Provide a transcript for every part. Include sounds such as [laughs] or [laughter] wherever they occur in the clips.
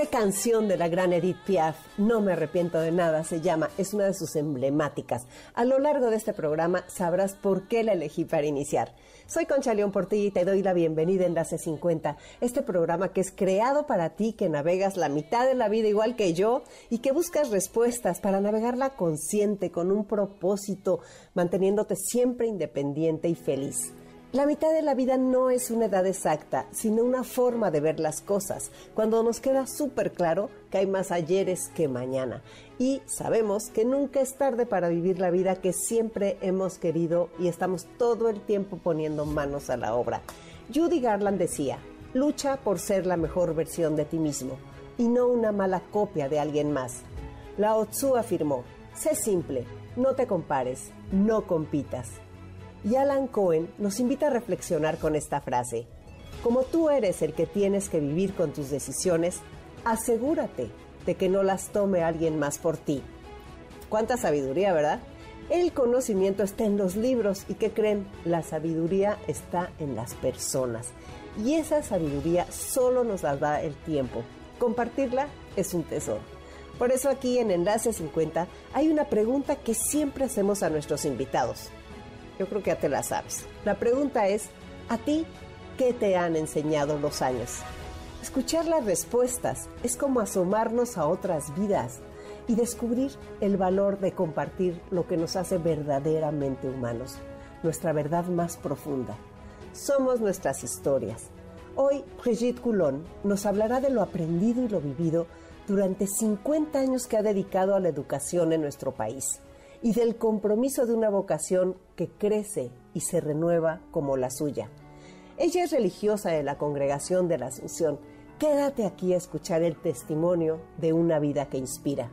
¿Qué canción de la gran Edith Piaf? No me arrepiento de nada, se llama, es una de sus emblemáticas. A lo largo de este programa sabrás por qué la elegí para iniciar. Soy Concha León Portilla y te doy la bienvenida en la C50, este programa que es creado para ti que navegas la mitad de la vida igual que yo y que buscas respuestas para navegarla consciente, con un propósito, manteniéndote siempre independiente y feliz. La mitad de la vida no es una edad exacta, sino una forma de ver las cosas, cuando nos queda súper claro que hay más ayeres que mañana. Y sabemos que nunca es tarde para vivir la vida que siempre hemos querido y estamos todo el tiempo poniendo manos a la obra. Judy Garland decía, lucha por ser la mejor versión de ti mismo y no una mala copia de alguien más. Lao Tzu afirmó, sé simple, no te compares, no compitas. Y Alan Cohen nos invita a reflexionar con esta frase. Como tú eres el que tienes que vivir con tus decisiones, asegúrate de que no las tome alguien más por ti. Cuánta sabiduría, ¿verdad? El conocimiento está en los libros y ¿qué creen? La sabiduría está en las personas. Y esa sabiduría solo nos la da el tiempo. Compartirla es un tesoro. Por eso aquí en Enlace 50 hay una pregunta que siempre hacemos a nuestros invitados. Yo creo que ya te la sabes. La pregunta es, ¿a ti qué te han enseñado los años? Escuchar las respuestas es como asomarnos a otras vidas y descubrir el valor de compartir lo que nos hace verdaderamente humanos, nuestra verdad más profunda. Somos nuestras historias. Hoy Brigitte Coulon nos hablará de lo aprendido y lo vivido durante 50 años que ha dedicado a la educación en nuestro país y del compromiso de una vocación que crece y se renueva como la suya. Ella es religiosa de la Congregación de la Asunción. Quédate aquí a escuchar el testimonio de una vida que inspira.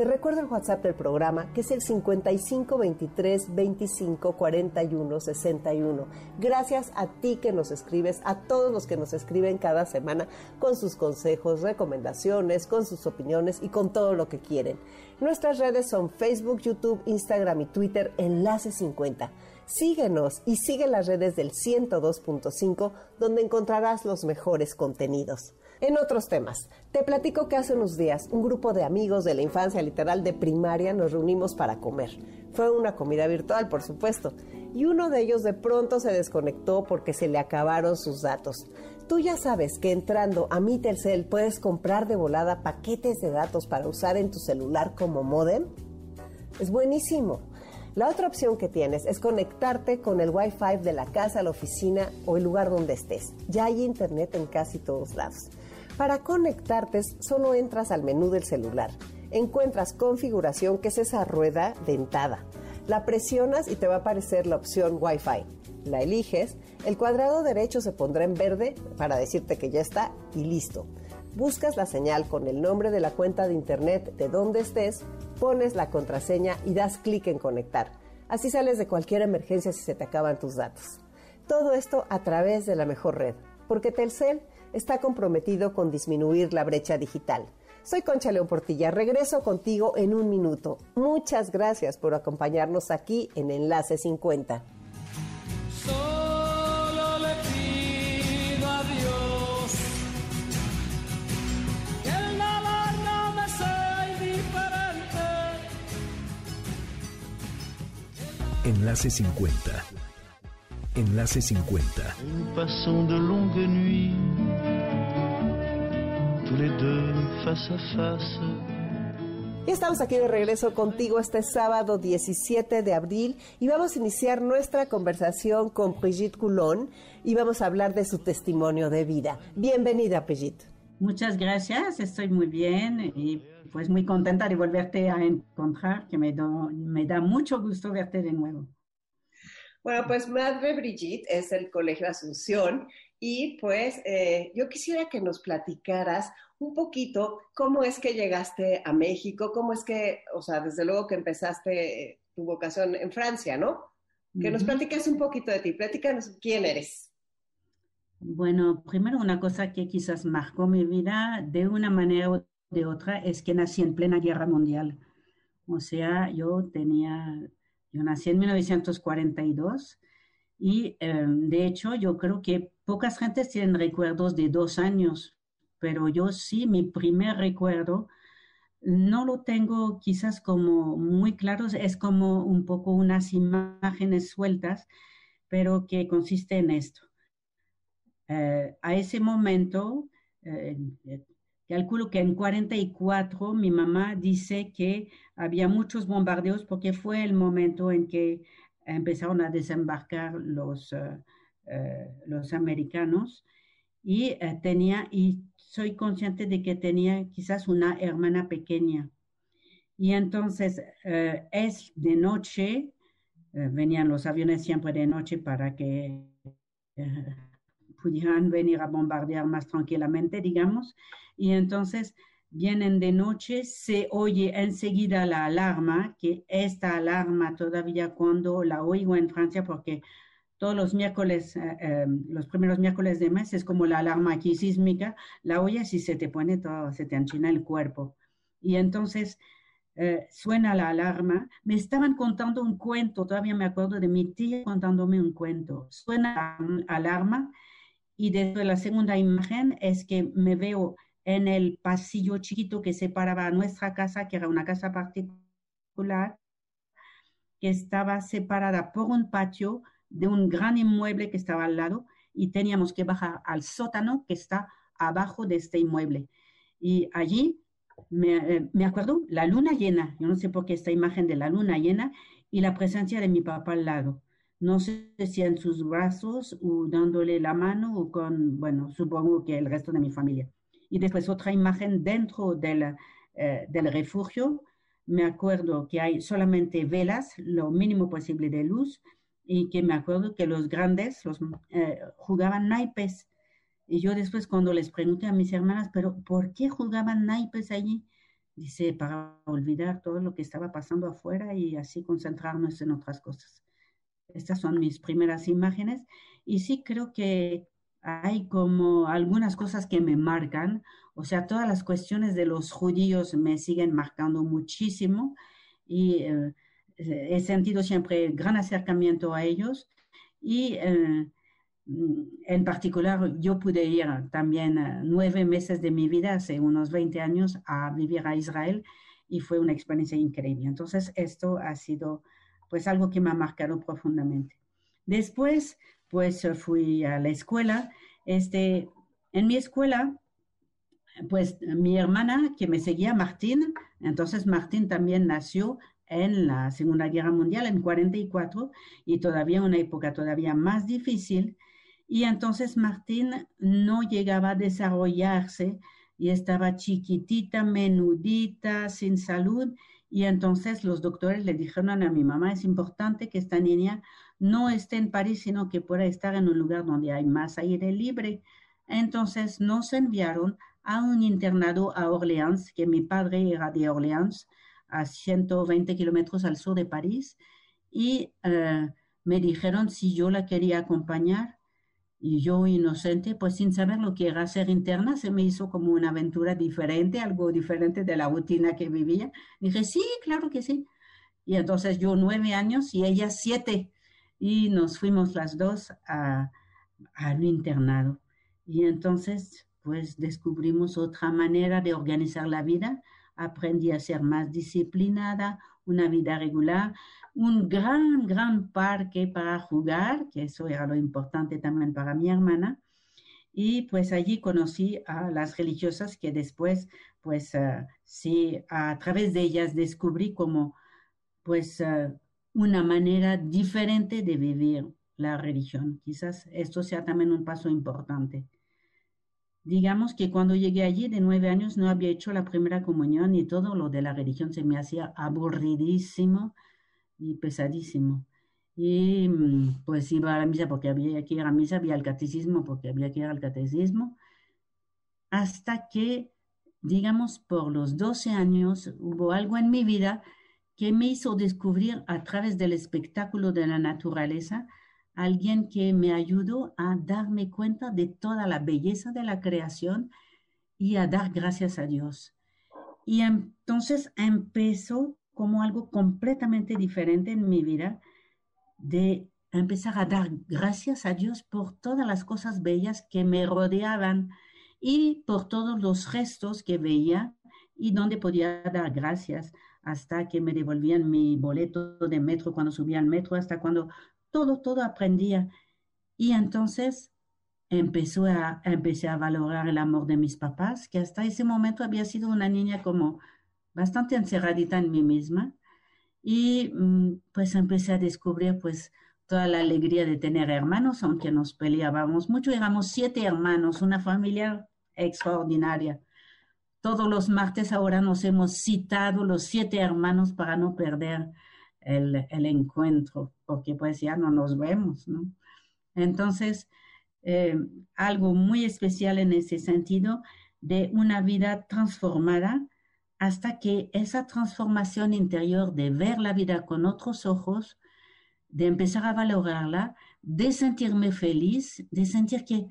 Te recuerdo el WhatsApp del programa, que es el 55 23 25 41 61. Gracias a ti que nos escribes, a todos los que nos escriben cada semana con sus consejos, recomendaciones, con sus opiniones y con todo lo que quieren. Nuestras redes son Facebook, YouTube, Instagram y Twitter, Enlace 50. Síguenos y sigue las redes del 102.5 donde encontrarás los mejores contenidos. En otros temas, te platico que hace unos días un grupo de amigos de la infancia literal de primaria nos reunimos para comer. Fue una comida virtual, por supuesto, y uno de ellos de pronto se desconectó porque se le acabaron sus datos. Tú ya sabes que entrando a mi Telcel puedes comprar de volada paquetes de datos para usar en tu celular como modem. Es buenísimo. La otra opción que tienes es conectarte con el Wi-Fi de la casa, la oficina o el lugar donde estés. Ya hay internet en casi todos lados. Para conectarte, solo entras al menú del celular. Encuentras configuración, que es esa rueda dentada. La presionas y te va a aparecer la opción Wi-Fi. La eliges, el cuadrado derecho se pondrá en verde para decirte que ya está y listo. Buscas la señal con el nombre de la cuenta de internet de donde estés, pones la contraseña y das clic en conectar. Así sales de cualquier emergencia si se te acaban tus datos. Todo esto a través de la mejor red, porque Telcel está comprometido con disminuir la brecha digital. Soy Concha León Portilla, regreso contigo en un minuto. Muchas gracias por acompañarnos aquí en Enlace 50. Solo le pido a Dios que el nada no me sea indiferente. Enlace 50. Enlace 50. Nous passons de longues nuits, les deux face à face. Ya estamos aquí de regreso contigo este sábado 17 de abril y vamos a iniciar nuestra conversación con Brigitte Coulon y vamos a hablar de su testimonio de vida. Bienvenida, Brigitte. Muchas gracias, estoy muy bien y pues muy contenta de volverte a encontrar, que me, do- me da mucho gusto verte de nuevo. Bueno, pues Madre Brigitte es el Colegio Asunción y pues eh, yo quisiera que nos platicaras un poquito cómo es que llegaste a México, cómo es que, o sea, desde luego que empezaste tu vocación en Francia, ¿no? Que nos platiques un poquito de ti, platícanos quién eres. Bueno, primero una cosa que quizás marcó mi vida de una manera o de otra es que nací en plena guerra mundial. O sea, yo tenía, yo nací en 1942 y eh, de hecho yo creo que pocas gentes tienen recuerdos de dos años, pero yo sí, mi primer recuerdo no lo tengo quizás como muy claro, es como un poco unas imágenes sueltas, pero que consiste en esto. Eh, a ese momento, eh, calculo que en 44 mi mamá dice que había muchos bombardeos porque fue el momento en que empezaron a desembarcar los, eh, los americanos y tenía, y soy consciente de que tenía quizás una hermana pequeña. Y entonces es de noche, venían los aviones siempre de noche para que pudieran venir a bombardear más tranquilamente, digamos. Y entonces vienen de noche, se oye enseguida la alarma, que esta alarma todavía cuando la oigo en Francia, porque todos los miércoles, eh, eh, los primeros miércoles de mes es como la alarma aquí sísmica, la oyes y se te pone todo, se te anchina el cuerpo. Y entonces eh, suena la alarma. Me estaban contando un cuento, todavía me acuerdo de mi tía contándome un cuento. Suena la alarma y desde la segunda imagen es que me veo en el pasillo chiquito que separaba nuestra casa, que era una casa particular, que estaba separada por un patio de un gran inmueble que estaba al lado y teníamos que bajar al sótano que está abajo de este inmueble. Y allí me, eh, me, acuerdo la luna llena, yo no sé por qué esta imagen de la luna llena y la presencia de mi papá al lado no sé si en sus brazos o dándole la mano o con, bueno, supongo que el resto de mi familia. Y después otra imagen dentro del, eh, del refugio. Me acuerdo que hay solamente velas, lo mínimo posible de luz, y que me acuerdo que los grandes los, eh, jugaban naipes. Y yo después cuando les pregunté a mis hermanas, pero ¿por qué jugaban naipes allí? Dice, para olvidar todo lo que estaba pasando afuera y así concentrarnos en otras cosas. Estas son mis primeras imágenes y sí creo que hay como algunas cosas que me marcan, o sea, todas las cuestiones de los judíos me siguen marcando muchísimo y eh, he sentido siempre gran acercamiento a ellos y eh, en particular yo pude ir también eh, nueve meses de mi vida, hace unos 20 años, a vivir a Israel y fue una experiencia increíble. Entonces esto ha sido pues algo que me ha marcado profundamente. Después, pues fui a la escuela. Este, en mi escuela, pues mi hermana que me seguía, Martín, entonces Martín también nació en la Segunda Guerra Mundial, en 44, y todavía una época todavía más difícil. Y entonces Martín no llegaba a desarrollarse y estaba chiquitita, menudita, sin salud, y entonces los doctores le dijeron a mi mamá, es importante que esta niña no esté en París, sino que pueda estar en un lugar donde hay más aire libre. Entonces nos enviaron a un internado a Orleans, que mi padre era de Orleans, a 120 kilómetros al sur de París, y eh, me dijeron si yo la quería acompañar. Y yo, inocente, pues sin saber lo que era ser interna, se me hizo como una aventura diferente, algo diferente de la rutina que vivía. Dije, sí, claro que sí. Y entonces yo nueve años y ella siete. Y nos fuimos las dos a, al internado. Y entonces, pues descubrimos otra manera de organizar la vida. Aprendí a ser más disciplinada, una vida regular un gran, gran parque para jugar, que eso era lo importante también para mi hermana. Y pues allí conocí a las religiosas que después, pues uh, sí, a través de ellas descubrí como, pues, uh, una manera diferente de vivir la religión. Quizás esto sea también un paso importante. Digamos que cuando llegué allí de nueve años no había hecho la primera comunión y todo lo de la religión se me hacía aburridísimo y pesadísimo. y mm, pues iba a la misa porque había que ir a misa, había el catecismo porque había que ir al catecismo, hasta que, digamos, por los 12 años hubo algo en mi vida que me hizo descubrir a través del espectáculo de la naturaleza alguien que me ayudó a darme cuenta de toda la belleza de la creación y a dar gracias a Dios. Y entonces empezó como algo completamente diferente en mi vida de empezar a dar gracias a Dios por todas las cosas bellas que me rodeaban y por todos los gestos que veía y donde podía dar gracias hasta que me devolvían mi boleto de metro cuando subía al metro, hasta cuando todo, todo aprendía. Y entonces empezó a, empecé a valorar el amor de mis papás, que hasta ese momento había sido una niña como bastante encerradita en mí misma. Y mm, pues empecé a descubrir pues toda la alegría de tener hermanos, aunque nos peleábamos mucho. Éramos siete hermanos, una familia extraordinaria. Todos los martes ahora nos hemos citado los siete hermanos para no perder el, el encuentro, porque pues ya no nos vemos. Entonces, eh, algo muy especial en ese sentido de una vida transformada hasta que esa transformación interior de ver la vida con otros ojos, de empezar a valorarla, de sentirme feliz, de sentir que,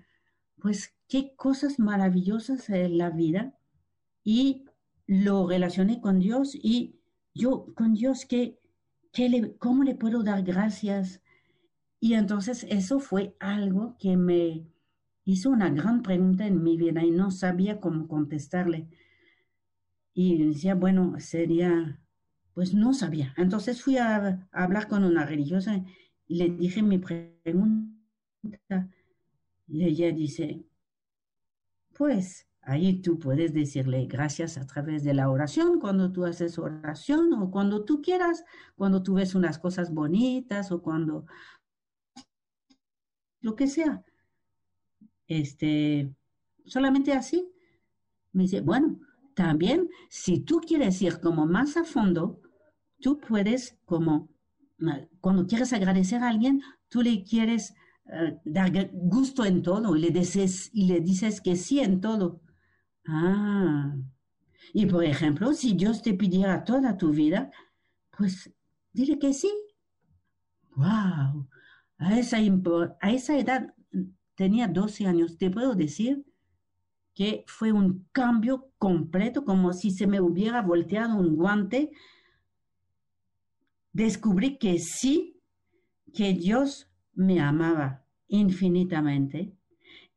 pues, qué cosas maravillosas es la vida y lo relacioné con Dios y yo con Dios, ¿qué, ¿cómo le puedo dar gracias? Y entonces eso fue algo que me hizo una gran pregunta en mi vida y no sabía cómo contestarle. Y decía, bueno, sería, pues no sabía. Entonces fui a, hablar con una religiosa y le dije mi pregunta. Y ella dice, pues ahí tú puedes decirle gracias a través de la oración, cuando tú haces oración o cuando tú quieras, cuando tú ves unas cosas bonitas o cuando lo que sea. Este, solamente así. Me dice, bueno, también si tú quieres ir como más a fondo, tú puedes como, cuando quieres agradecer a alguien, tú le quieres eh, dar gusto en todo y le, dices, y le dices que sí en todo. Ah, y por ejemplo, si Dios te pidiera toda tu vida, pues dile que sí. ¡Wow! A esa, a esa edad, tenía 12 años, te puedo decir que fue un cambio completo, como si se me hubiera volteado un guante. Descubrí que sí, que Dios me amaba infinitamente,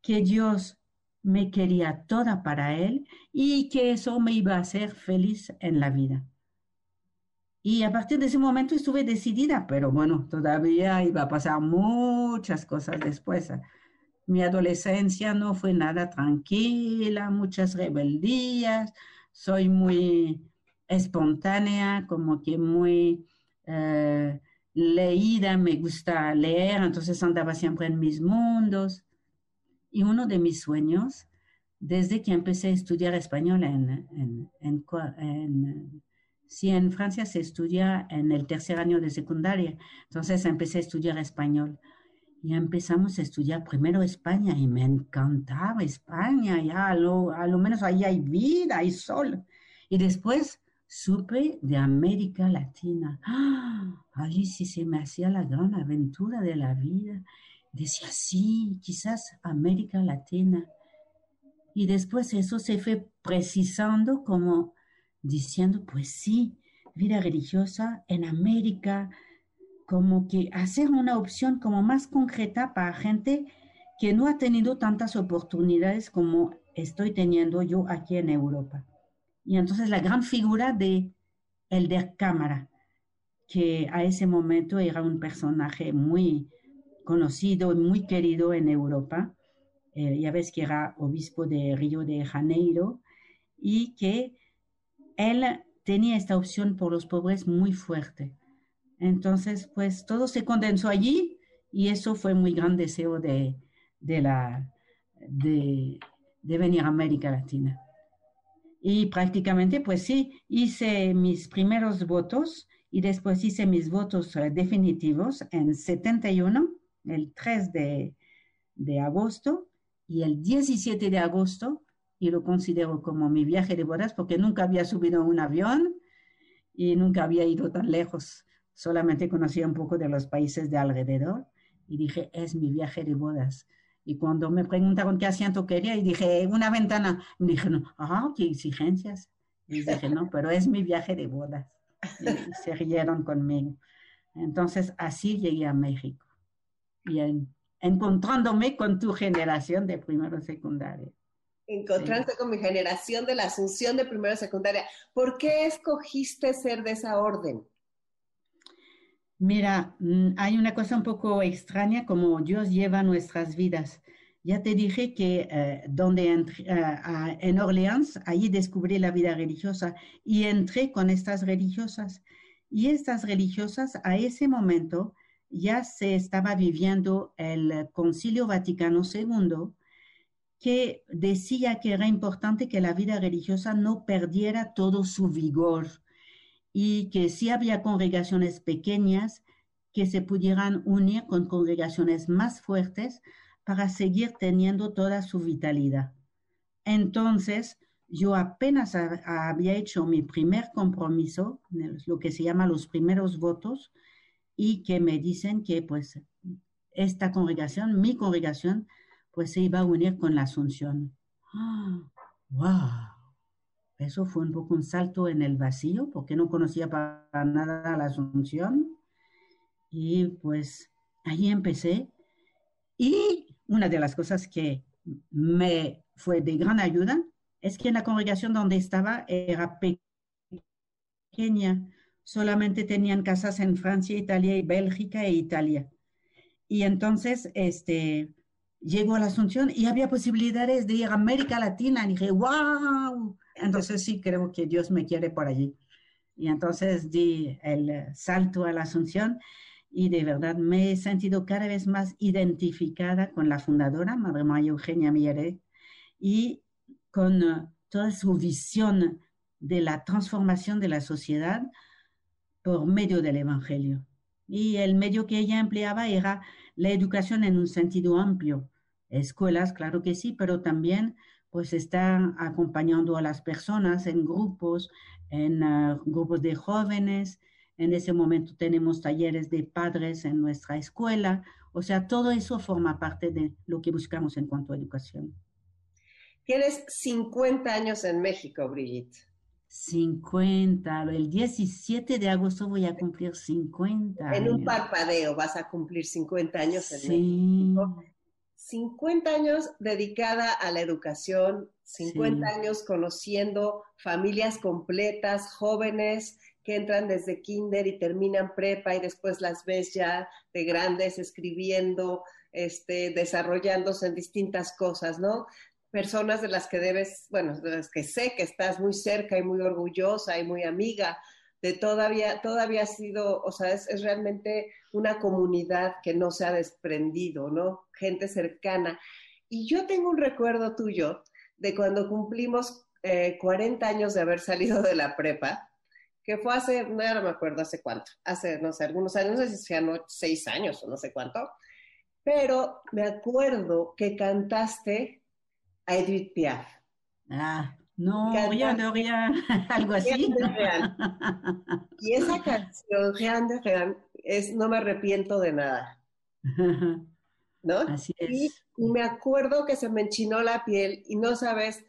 que Dios me quería toda para Él y que eso me iba a hacer feliz en la vida. Y a partir de ese momento estuve decidida, pero bueno, todavía iba a pasar muchas cosas después. Mi adolescencia no fue nada tranquila, muchas rebeldías, soy muy espontánea, como que muy eh, leída, me gusta leer, entonces andaba siempre en mis mundos. Y uno de mis sueños, desde que empecé a estudiar español en, en, en, en Sí, en Francia se estudia en el tercer año de secundaria. Entonces empecé a estudiar español. Y empezamos a estudiar primero España y me encantaba España. Ya a lo, a lo menos ahí hay vida, hay sol. Y después supe de América Latina. ¡Ah! Allí sí se me hacía la gran aventura de la vida. Decía, sí, quizás América Latina. Y después eso se fue precisando como diciendo, pues sí, vida religiosa en América, como que hacer una opción como más concreta para gente que no ha tenido tantas oportunidades como estoy teniendo yo aquí en Europa. Y entonces la gran figura de Elder Cámara, que a ese momento era un personaje muy conocido y muy querido en Europa, eh, ya ves que era obispo de Río de Janeiro, y que él tenía esta opción por los pobres muy fuerte. Entonces, pues todo se condensó allí y eso fue muy gran deseo de, de, la, de, venir a América Latina. Y prácticamente, pues sí, hice mis primeros votos y después hice mis votos eh, definitivos en 71, el 3 de, de agosto y el 17 de agosto, y lo considero como mi viaje de bodas porque nunca había subido un avión y nunca había ido tan lejos, solamente conocía un poco de los países de alrededor y dije, es mi viaje de bodas. Y cuando me preguntaron qué asiento quería, y dije, una ventana, me dije, no, ah, qué exigencias. Y dije, no, pero es mi viaje de bodas y se rieron conmigo. Entonces así llegué a México y encontrándome con tu generación de primero secundaria. Encontrarte con mi generación de la Asunción de primero secundaria. ¿Por qué escogiste ser de esa orden? Mira, mm, hay una cosa un poco extraña como Dios lleva nuestras vidas. Ya te dije que eh, donde entré, uh, en Orleans, allí descubrí la vida religiosa y entré con estas religiosas. Y estas religiosas a ese momento ya se estaba viviendo el Concilio Vaticano II, que decía que era importante que la vida religiosa no perdiera todo su vigor y que si había congregaciones pequeñas que se pudieran unir con congregaciones más fuertes para seguir teniendo toda su vitalidad. Entonces, yo apenas había hecho mi primer compromiso, lo que se llama los primeros votos, y que me dicen que pues esta congregación, mi congregación, pues se iba a unir con la Asunción. [gasps] ¡Wow! Eso fue un poco un salto en el vacío, porque no conocía para nada la Asunción. Y pues ahí empecé. Y una de las cosas que me fue de gran ayuda es que en la congregación donde estaba era pequeña, solamente tenían casas en Francia, Italia y Bélgica e Italia. Y entonces, este, llegó a la Asunción y había posibilidades de ir a América Latina. Y dije, wow. Entonces sí, creo que Dios me quiere por allí. Y entonces di el salto a la Asunción y de verdad me he sentido cada vez más identificada con la fundadora, Madre María Eugenia Miere, y con uh, toda su visión de la transformación de la sociedad por medio del Evangelio. Y el medio que ella empleaba era la educación en un sentido amplio. Escuelas, claro que sí, pero también pues está acompañando a las personas en grupos, en uh, grupos de jóvenes, en ese momento tenemos talleres de padres en nuestra escuela. O sea, todo eso forma parte de lo que buscamos en cuanto a educación. Tienes 50 años en México, Brigitte. 50, el 17 de agosto voy a cumplir 50. En un parpadeo vas a cumplir 50 años en sí. México. 50 años dedicada a la educación, 50 sí. años conociendo familias completas, jóvenes, que entran desde kinder y terminan prepa y después las ves ya de grandes escribiendo, este, desarrollándose en distintas cosas, ¿no? Personas de las que debes, bueno, de las que sé que estás muy cerca y muy orgullosa y muy amiga, de todavía, todavía ha sido, o sea, es, es realmente una comunidad que no se ha desprendido, ¿no? Gente cercana. Y yo tengo un recuerdo tuyo de cuando cumplimos eh, 40 años de haber salido de la prepa, que fue hace, no, me acuerdo hace cuánto, hace, no sé, algunos años, no sé si sean seis años o no sé cuánto, pero me acuerdo que cantaste a Edith Piaf. Ah, no, ya no, ya, [laughs] algo así. Real. [laughs] Y esa canción, Real de Real, es No me arrepiento de nada. [laughs] ¿No? Así es. Y, y me acuerdo que se me enchinó la piel y no sabes,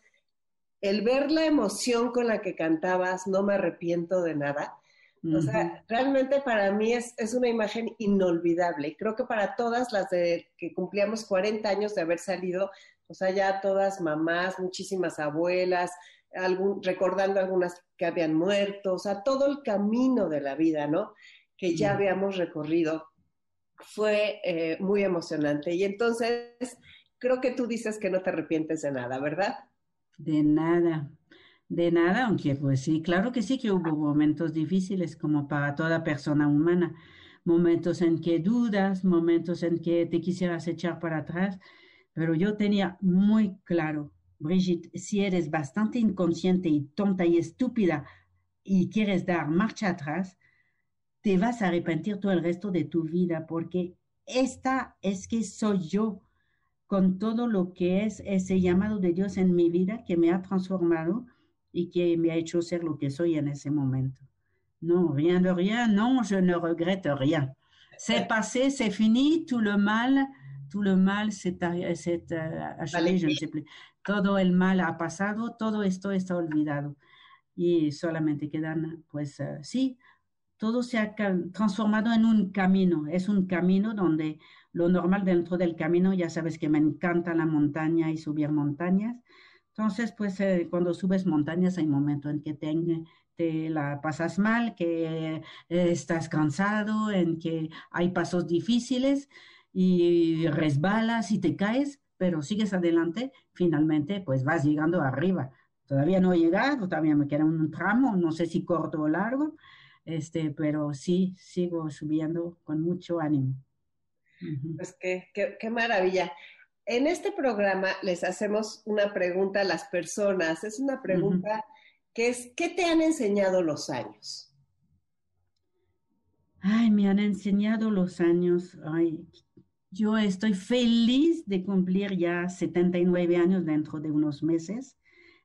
el ver la emoción con la que cantabas, no me arrepiento de nada. O sea, realmente para mí es, es, una imagen inolvidable. Y creo que para todas las de que cumplíamos 40 años de haber salido, o sea, ya todas mamás, muchísimas abuelas, algún, recordando algunas que habían muerto, o sea, todo el camino de la vida, ¿no? Que ya habíamos recorrido, fue eh, muy emocionante. Y entonces, creo que tú dices que no te arrepientes de nada, ¿verdad? De nada, de nada, aunque pues sí, claro que sí que hubo momentos difíciles como para toda persona humana, momentos en que dudas, momentos en que te quisieras echar para atrás, pero yo tenía muy claro, Brigitte, si eres bastante inconsciente y tonta y estúpida y quieres dar marcha atrás, te vas a arrepentir todo el resto de tu vida porque esta es que soy yo con todo lo que es ese llamado de Dios en mi vida que me ha transformado y que me ha hecho ser lo que soy en ese momento. No, rien de rien, non, je ne regrette rien. C'est passé, c'est fini, tout le mal, tout le mal sais plus. Todo el mal ha pasado, todo esto está olvidado. Y solamente quedan, pues uh, sí, todo se ha transformado en un camino. Es un camino donde lo normal dentro del camino, ya sabes que me encanta la montaña y subir montañas. Entonces, pues eh, cuando subes montañas hay momentos en que te, te la pasas mal, que eh, estás cansado, en que hay pasos difíciles y resbalas y te caes, pero sigues adelante, finalmente pues vas llegando arriba. Todavía no he llegado, todavía me queda un tramo, no sé si corto o largo, este, pero sí sigo subiendo con mucho ánimo. Pues qué, qué maravilla. En este programa les hacemos una pregunta a las personas. Es una pregunta que es, ¿qué te han enseñado los años? Ay, me han enseñado los años. Ay, yo estoy feliz de cumplir ya 79 años dentro de unos meses.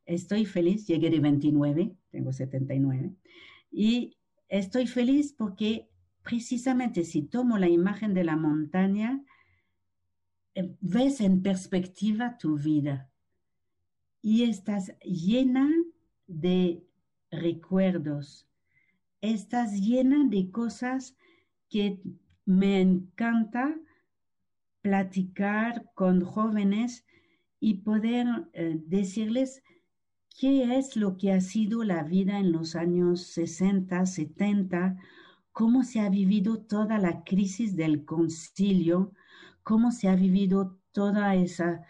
Estoy feliz, llegué de 29, tengo 79. Y estoy feliz porque precisamente si tomo la imagen de la montaña, eh, ves en perspectiva tu vida y estás llena de recuerdos. Estás llena de cosas que me encanta platicar con jóvenes y poder eh, decirles qué es lo que ha sido la vida en los años 60, 70, cómo se ha vivido toda la crisis del concilio, cómo se ha vivido toda esa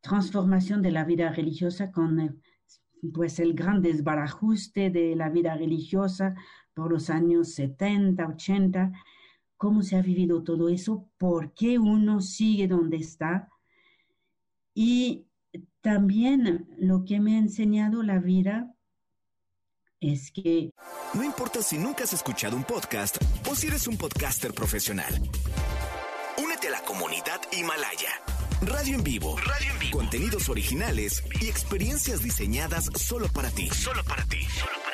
transformación de la vida religiosa con eh, pues el gran desbarajuste de la vida religiosa por los años 70, 80, cómo se ha vivido todo eso, por qué uno sigue donde está y también lo que me ha enseñado la vida es que... No importa si nunca has escuchado un podcast o si eres un podcaster profesional. Únete a la comunidad Himalaya. Radio en vivo. Radio en vivo. Contenidos originales y experiencias diseñadas solo para ti. Solo para ti.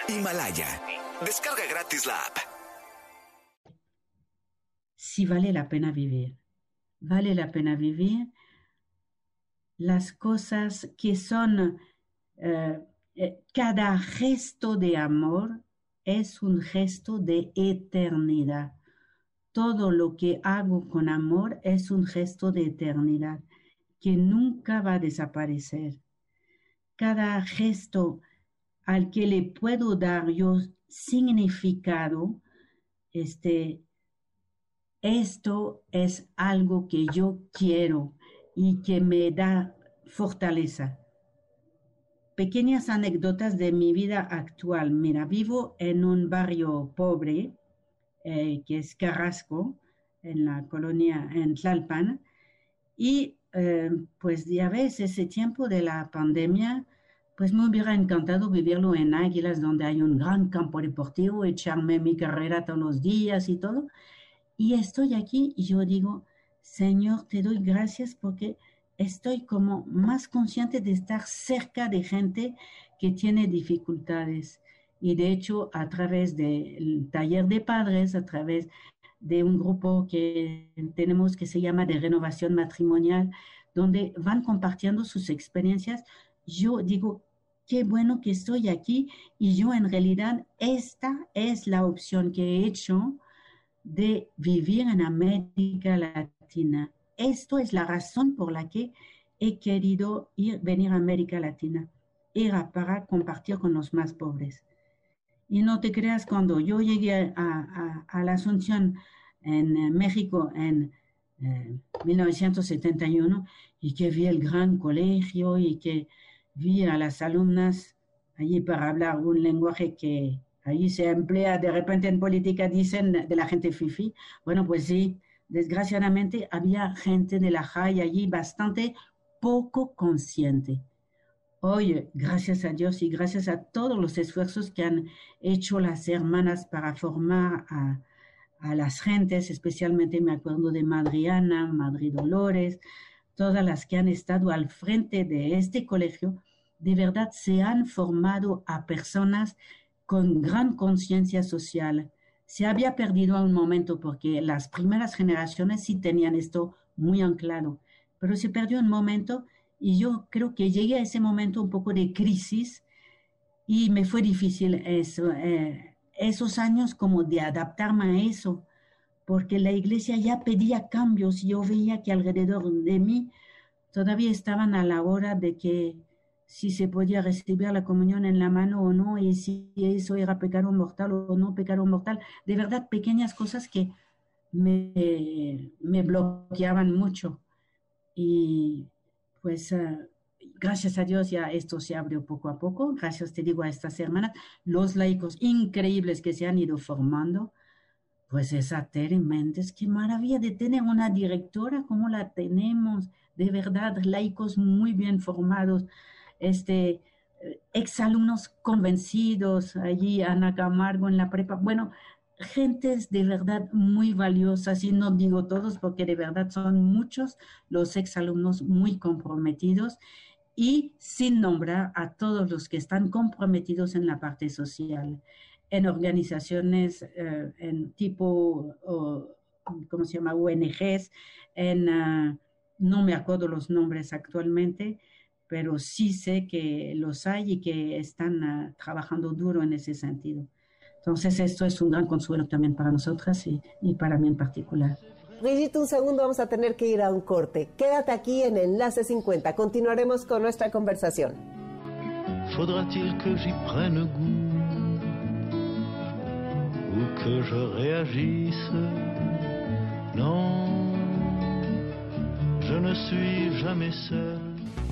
Himalaya. Descarga gratis la app. Si vale la pena vivir. Vale la pena vivir las cosas que son eh, eh, cada gesto de amor es un gesto de eternidad. Todo lo que hago con amor es un gesto de eternidad que nunca va a desaparecer. Cada gesto al que le puedo dar yo significado, este, esto es algo que yo quiero y que me da fortaleza. Pequeñas anécdotas de mi vida actual. Mira, vivo en un barrio pobre, eh, que es Carrasco, en la colonia en Tlalpan, y eh, pues ya ves, ese tiempo de la pandemia, pues me hubiera encantado vivirlo en Águilas, donde hay un gran campo deportivo, echarme mi carrera todos los días y todo. Y estoy aquí y yo digo, Señor, te doy gracias porque estoy como más consciente de estar cerca de gente que tiene dificultades. Y de hecho, a través del taller de padres, a través de un grupo que tenemos que se llama de renovación matrimonial, donde van compartiendo sus experiencias. Yo digo, qué bueno que estoy aquí y yo en realidad esta es la opción que he hecho de vivir en América Latina. Esto es la razón por la que he querido ir, venir a América Latina. Era para compartir con los más pobres. Y no te creas, cuando yo llegué a, la Asunción en eh, México en 1971 eh, y que vi el gran colegio y que vi a las alumnas allí para hablar un lenguaje que allí se emplea de repente en política, dicen de la gente fifi. Bueno, pues sí, desgraciadamente había gente de la JAI allí bastante poco consciente. Hoy, gracias a Dios y gracias a todos los esfuerzos que han hecho las hermanas para formar a, a las gentes, especialmente me acuerdo de Madriana, Madrid Dolores, todas las que han estado al frente de este colegio, de verdad se han formado a personas con gran conciencia social. Se había perdido un momento porque las primeras generaciones sí tenían esto muy anclado, pero se perdió un momento y yo creo que llegué a ese momento un poco de crisis y me fue difícil eh, esos años como de adaptarme a eso, porque la iglesia ya pedía cambios y yo veía que alrededor de mí todavía estaban a la hora de que si se podía recibir la comunión en la mano o no, y si eso era pecado mortal o no pecado mortal. De verdad, pequeñas cosas que me, me bloqueaban mucho. Y pues ah, gracias a Dios ya esto se abrió poco a poco. Gracias, te digo, a estas hermanas, los laicos increíbles que se han ido formando. Pues esa Tere Méndez, qué maravilla de tener una directora como la tenemos, de verdad, laicos muy bien formados este, exalumnos convencidos, allí Ana Camargo en la prepa, bueno, gentes de verdad muy valiosas, y no digo todos porque de verdad son muchos los exalumnos muy comprometidos y sin nombrar a todos los que están comprometidos en la parte social, en organizaciones eh, en tipo, ¿cómo se llama?, ONGs, en, ah, no me acuerdo los nombres actualmente, pero sí sé que los hay y que están uh, trabajando duro en ese sentido. Entonces esto es un gran consuelo también para nosotras y, y para mí en particular. Brigitte, un segundo, vamos a tener que ir a un corte. Quédate aquí en Enlace 50. Continuaremos con nuestra conversación. Faudra-t-il que j'y prenne goût ou que je réagisse Non, je ne suis jamais seul.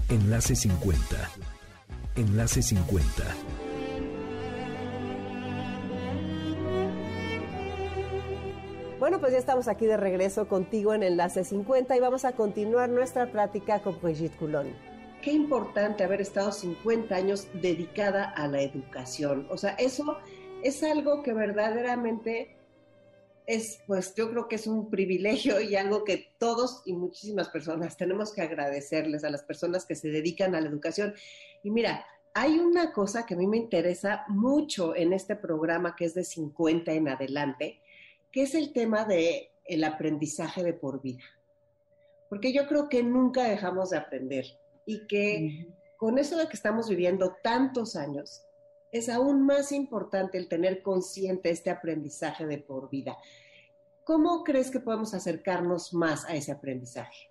Enlace 50. Enlace 50. Bueno, pues ya estamos aquí de regreso contigo en Enlace 50 y vamos a continuar nuestra práctica con Brigitte Coulon. Qué importante haber estado 50 años dedicada a la educación. O sea, eso es algo que verdaderamente es, pues yo creo que es un privilegio y algo que todos y muchísimas personas tenemos que agradecerles a las personas que se dedican a la educación. Y mira, hay una cosa que a mí me interesa mucho en este programa que es de 50 en adelante, que es el tema de el aprendizaje de por vida. Porque yo creo que nunca dejamos de aprender y que con eso de que estamos viviendo tantos años, es aún más importante el tener consciente este aprendizaje de por vida. ¿Cómo crees que podemos acercarnos más a ese aprendizaje?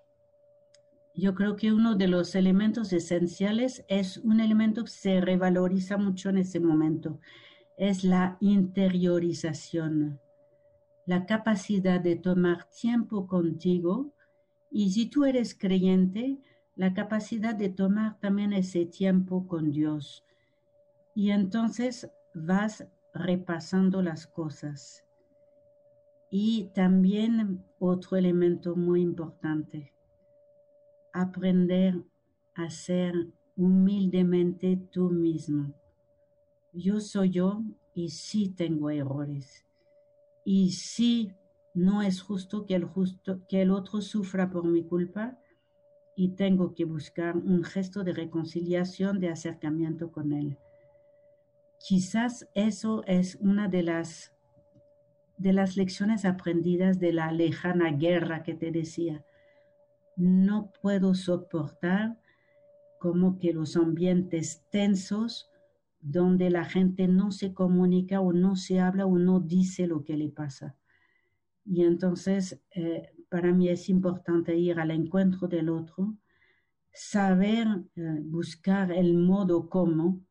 Yo creo que uno de los elementos esenciales es un elemento que se revaloriza mucho en ese momento, es la interiorización, la capacidad de tomar tiempo contigo y si tú eres creyente, la capacidad de tomar también ese tiempo con Dios y entonces vas repasando las cosas. Y también otro elemento muy importante, aprender a ser humildemente tú mismo. Yo soy yo y sí tengo errores. Y sí no es justo que el, justo, que el otro sufra por mi culpa y tengo que buscar un gesto de reconciliación, de acercamiento con él. Quizás eso es una de las, de las lecciones aprendidas de la lejana guerra que te decía. No puedo soportar como que los ambientes tensos donde la gente no se comunica o no se habla o no dice lo que le pasa. Y entonces, eh, para mí es importante ir al encuentro del otro, saber eh, buscar el modo como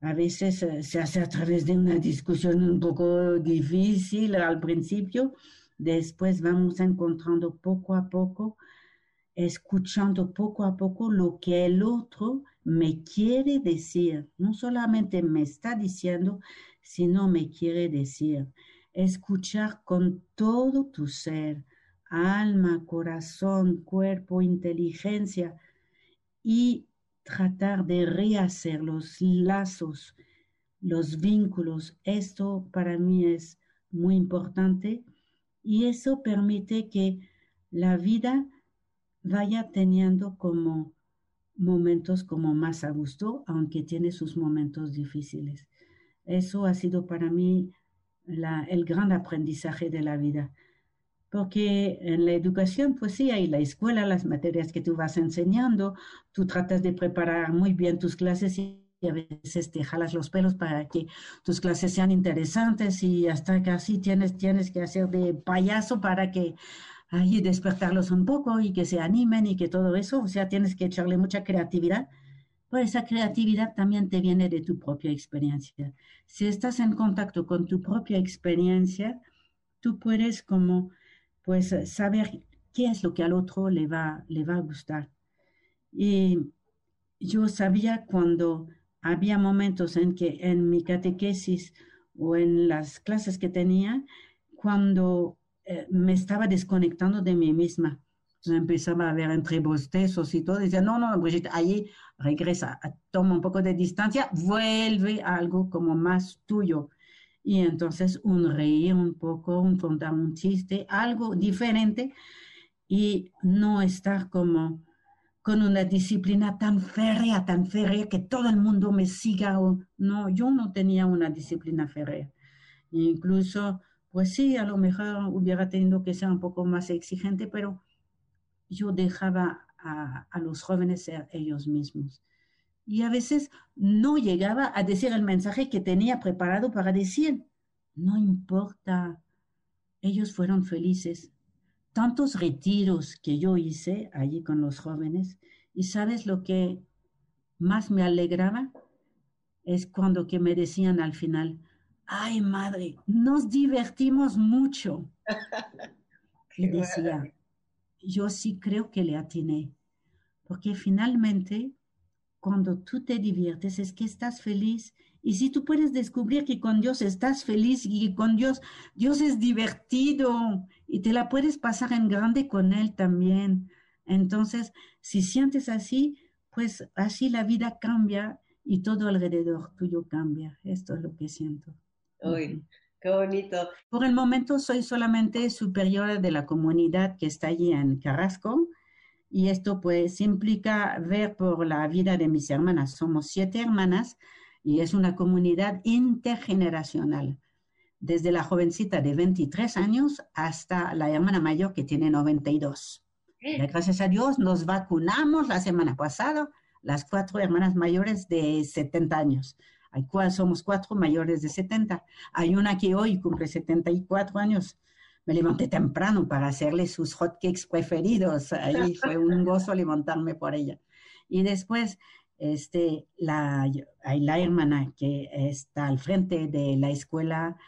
a veces eh, se hace a través de una discusión un poco difícil al principio, después vamos encontrando poco a poco, escuchando poco a poco lo que el otro me quiere decir, no solamente me está diciendo, sino me quiere decir. Escuchar con todo tu ser, alma, corazón, cuerpo, inteligencia y tratar de rehacer los lazos, los vínculos. Esto para mí es muy importante y eso permite que la vida vaya teniendo como momentos como más a gusto, aunque tiene sus momentos difíciles. Eso ha sido para mí el gran aprendizaje de la vida. Porque en la educación, pues sí, hay la escuela, las materias que tú vas enseñando, tú tratas de preparar muy bien tus clases y a veces te jalas los pelos para que tus clases sean interesantes y hasta casi tienes, tienes que hacer de payaso para que ahí despertarlos un poco y que se animen y que todo eso, o sea, tienes que echarle mucha creatividad. Pues esa creatividad también te viene de tu propia experiencia. Si estás en contacto con tu propia experiencia, tú puedes como pues saber qué es lo que al otro le va, le va a gustar. Y yo sabía cuando había momentos en que en mi catequesis o en las clases que tenía, cuando eh, me estaba desconectando de mí misma. empezaba a ver entre bostezos y todo. Decía, no, no, Brigitte, ahí regresa, toma un poco de distancia, vuelve a algo como más tuyo. Y entonces un reír un poco, un contar un chiste, algo diferente y no estar como con una disciplina tan férrea, tan férrea que todo el mundo me siga. O, no, yo no tenía una disciplina férrea. Incluso, pues sí, a lo mejor hubiera tenido que ser un poco más exigente, pero yo dejaba a, a los jóvenes ser ellos mismos. Y a veces no llegaba a decir el mensaje que tenía preparado para decir. No importa, ellos fueron felices tantos retiros que yo hice allí con los jóvenes y sabes lo que más me alegraba es cuando que me decían al final, ay madre, nos divertimos mucho. [laughs] y decía, yo sí creo que le atiné, porque finalmente cuando tú te diviertes es que estás feliz y si tú puedes descubrir que con Dios estás feliz y que con Dios, Dios es divertido y te la puedes pasar en grande con Él también. Entonces, si sientes así, pues así la vida cambia y todo alrededor tuyo cambia. Esto es lo que siento. Uy, qué bonito. Por el momento soy solamente superiora de la comunidad que está allí en Carrasco y esto pues implica ver por la vida de mis hermanas. Somos siete hermanas y es una comunidad intergeneracional, desde la jovencita de 23 años hasta la hermana mayor que tiene 92. gracias a Dios nos vacunamos la semana pasada, las cuatro hermanas mayores de 70 años. Hay somos cuatro mayores de 70. Hay una que hoy cumple 74 años. Me levanté temprano para hacerle sus hotcakes preferidos. Ahí fue un [laughs] gozo levantarme por ella. Y después este, la, hay la hermana que está al frente de la escuela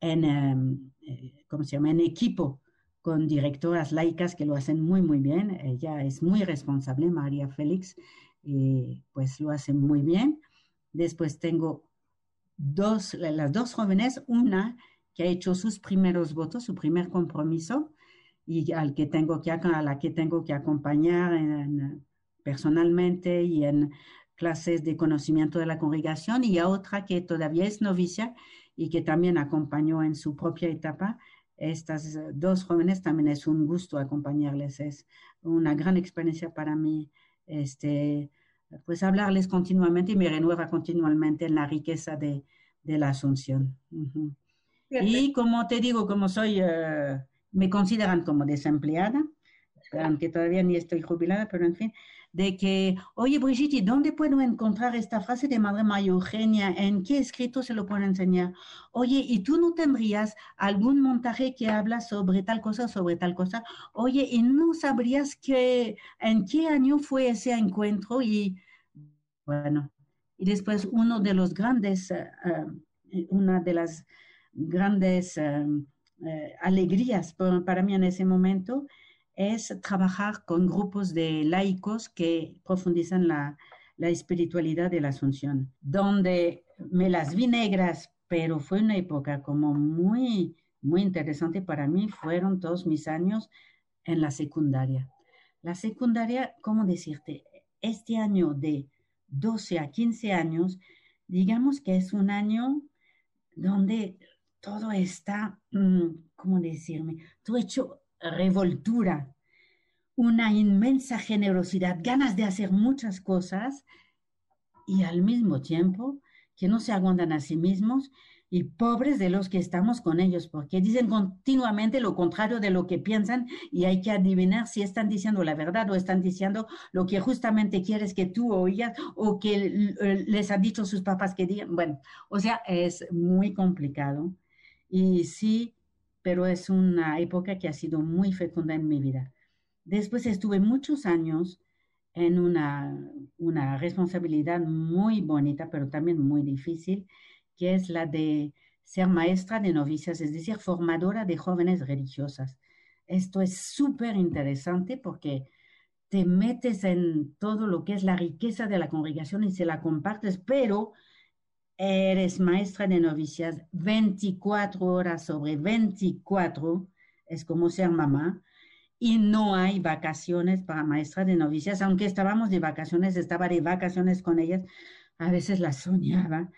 en, em, eh, ¿cómo se llama? En equipo con directoras laicas que lo hacen muy, muy bien. Ella es muy responsable, María Félix, y pues lo hace muy bien. Después tengo dos, las dos jóvenes, una que ha hecho sus primeros votos, su primer compromiso, y al que tengo que, a la que tengo que acompañar personalmente y en clases de conocimiento de la congregación y a otra que todavía es novicia y que también acompañó en su propia etapa. Estas dos jóvenes también es un gusto acompañarles, es una gran experiencia para mí, este, pues hablarles continuamente y me renueva continuamente en la riqueza de, de la asunción. Y como te digo, como soy, eh, me consideran como desempleada, aunque todavía ni estoy jubilada, pero en fin, de que, oye Brigitte, ¿dónde puedo encontrar esta frase de Madre María Eugenia? ¿En qué escrito se lo puedo enseñar? Oye, ¿y tú no tendrías algún montaje que habla sobre tal cosa, sobre tal cosa? Oye, ¿y no sabrías que, en qué año fue ese encuentro? Y bueno, y después uno de los grandes, eh, una de las grandes eh, alegrías para mí en ese momento es trabajar con grupos de laicos que profundizan la, espiritualidad de la Asunción, donde me las vi negras, pero fue una época como muy, muy interesante para mí, fueron todos mis años en la secundaria. La secundaria, ¿cómo decirte? Este año de 12 a 15 años, digamos que es un año donde todo está, mm, ¿cómo decirme? Todo hecho revoltura, una inmensa generosidad, ganas de hacer muchas cosas y al mismo tiempo que no se aguantan a sí mismos y pobres de los que estamos con ellos, porque dicen continuamente lo contrario de lo que piensan y hay que adivinar si están diciendo la verdad o están diciendo lo que justamente quieres que tú oigas o que les han dicho sus papás que digan. Bueno, o sea, es muy complicado y sí, pero es una época que ha sido muy fecunda en mi vida. Después estuve muchos años en una, una responsabilidad muy bonita, pero también muy difícil que es la de ser maestra de novicias, es decir, formadora de jóvenes religiosas. Esto es súper interesante porque te metes en todo lo que es la riqueza de la congregación y se la compartes, pero eres maestra de novicias 24 horas sobre 24, es como ser mamá, y no hay vacaciones para maestra de novicias, aunque estábamos de vacaciones, estaba de vacaciones con ellas, a veces las soñaba,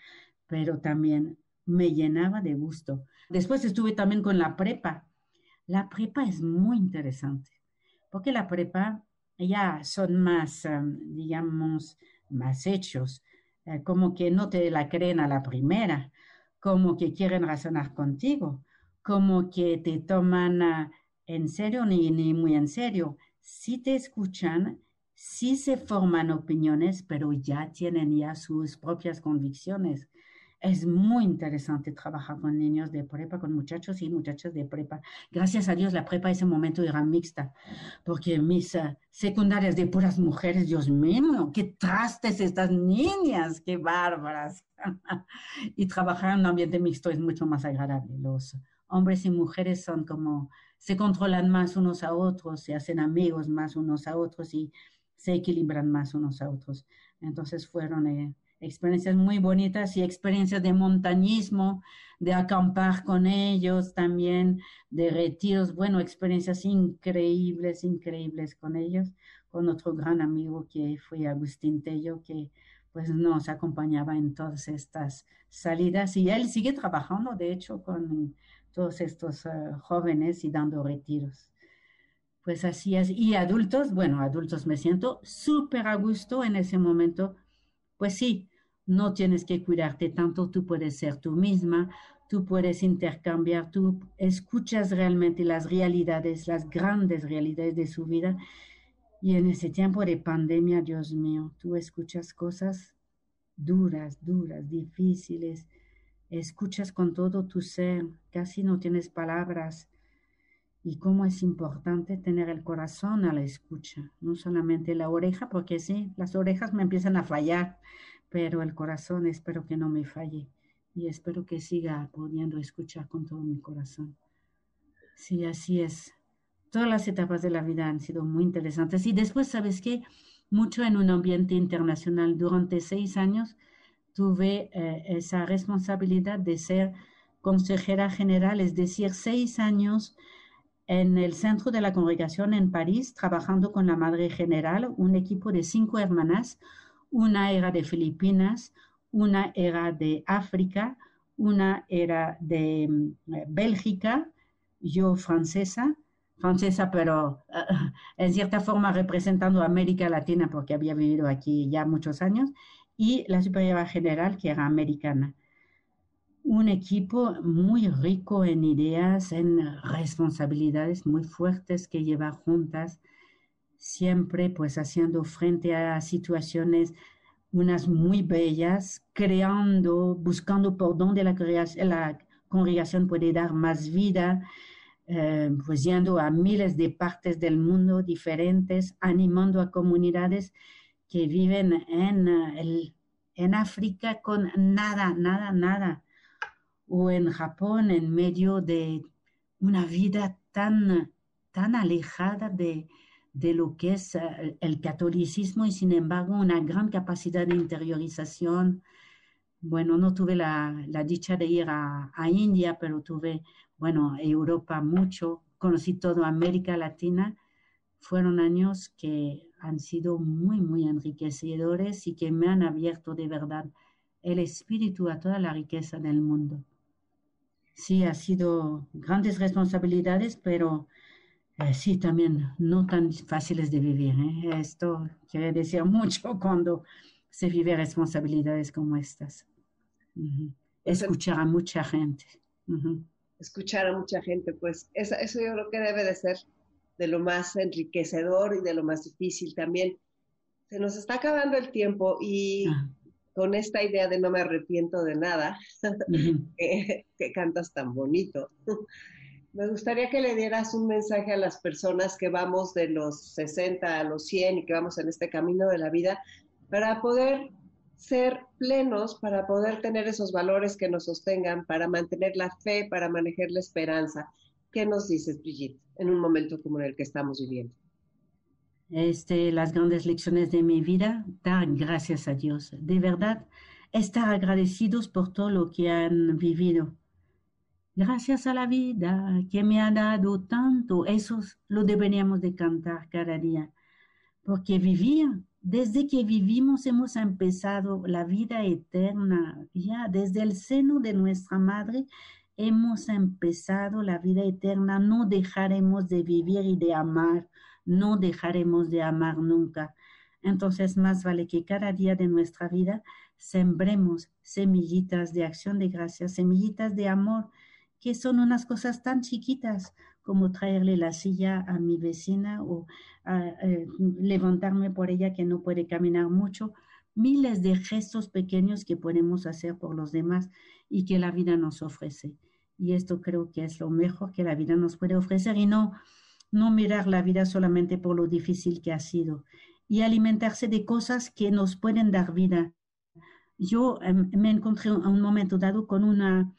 pero también me llenaba de gusto. Después estuve también con la prepa. La prepa es muy interesante, porque la prepa ya son más, em, digamos, más hechos, como que no te la creen a la primera, como que quieren razonar contigo, como que te toman ah, en serio ni, ni muy en serio. Si te escuchan, sí se forman opiniones, pero ya tienen ya sus propias convicciones. Es muy interesante trabajar con niños de prepa, con muchachos y muchachas de prepa. Gracias a Dios la prepa ese momento era mixta, porque mis uh, secundarias de puras mujeres, Dios mío, qué trastes estas niñas, qué bárbaras. [laughs] y trabajar en un ambiente mixto es mucho más agradable. Los hombres y mujeres son como, se controlan más unos a otros, se hacen amigos más unos a otros y se equilibran más unos a otros. Entonces fueron... Eh, experiencias muy bonitas y experiencias de montañismo, de acampar con ellos también, de retiros, bueno, experiencias increíbles, increíbles con ellos, con otro gran amigo que fue Agustín Tello, que pues nos acompañaba en todas estas salidas y él sigue trabajando, de hecho, con todos estos eh, jóvenes y dando retiros. Pues así es. Y adultos, bueno, adultos me siento súper a gusto en ese momento. Pues sí, no tienes que cuidarte tanto, tú puedes ser tú misma, tú puedes intercambiar, tú escuchas realmente las realidades, las grandes realidades de su vida. Y en ese tiempo de pandemia, Dios mío, tú escuchas cosas duras, duras, difíciles, escuchas con todo tu ser, casi no tienes palabras. Y cómo es importante tener el corazón a la escucha, no solamente la oreja, porque sí, las orejas me empiezan a fallar, pero el corazón espero que no me falle y espero que siga pudiendo escuchar con todo mi corazón. Sí, así es. Todas las etapas de la vida han sido muy interesantes y después, ¿sabes qué? Mucho en un ambiente internacional. Durante seis años tuve eh, esa responsabilidad de ser consejera general, es decir, seis años en el centro de la congregación en París, trabajando con la Madre General, un equipo de cinco hermanas, una era de Filipinas, una era de África, una era de mm, Bélgica, yo francesa, francesa, pero eh, en cierta forma representando a América Latina porque había vivido aquí ya muchos años, y la superiora general que era americana. Un equipo muy rico en ideas, en responsabilidades muy fuertes que lleva juntas siempre pues haciendo frente a situaciones unas muy bellas, creando, buscando por dónde la, congregación puede dar más vida, eh, pues yendo a miles de partes del mundo diferentes, animando a comunidades que viven en, el, en África con nada, nada, nada, o en Japón en medio de una vida tan, tan alejada de, de lo que es eh, el catolicismo y sin embargo una gran capacidad de interiorización. Bueno, no tuve la, dicha de ir a, India, pero tuve, bueno, Europa mucho, conocí toda América Latina. Fueron años que han sido muy, muy enriquecedores y que me han abierto de verdad el espíritu a toda la riqueza del mundo. sí, ha sido grandes responsabilidades, pero eh, sí, también no tan fáciles de vivir. ¿eh? Esto quiere decir [laughs] mucho cuando se vive responsabilidades como estas. Escuchar a mucha gente. Escuchar a mucha gente, pues eso, eso yo creo que debe de ser de lo más enriquecedor y de lo más difícil también. Se nos está acabando el tiempo y ah. con esta idea de no me arrepiento de nada, [laughs] que, que, cantas tan bonito, me gustaría que le dieras un mensaje a las personas que vamos de los 60 a los 100 y que vamos en este camino de la vida para poder ser plenos, para poder tener esos valores que nos sostengan, para mantener la fe, para manejar la esperanza. ¿Qué nos dices, Brigitte, en un momento como el que estamos viviendo? Este, las grandes lecciones de mi vida, dar gracias a Dios. De verdad, estar agradecidos por todo lo que han vivido. Gracias a la vida que me ha dado tanto, eso lo deberíamos de cantar cada día, porque vivía, desde que vivimos hemos empezado la vida eterna, ya desde el seno de nuestra madre hemos empezado la vida eterna, no dejaremos de vivir y de amar, no dejaremos de amar nunca. Entonces, más vale que cada día de nuestra vida sembremos semillitas de acción de gracias, semillitas de amor, que son unas cosas tan chiquitas como traerle la silla a mi vecina o eh, levantarme por ella que no puede caminar mucho. Miles de gestos pequeños que podemos hacer por los demás y que la vida nos ofrece. Y esto creo que es lo mejor que la vida nos puede ofrecer y no, no mirar la vida solamente por lo difícil que ha sido y alimentarse de cosas que nos pueden dar vida. Yo em, me encontré a un momento dado con una,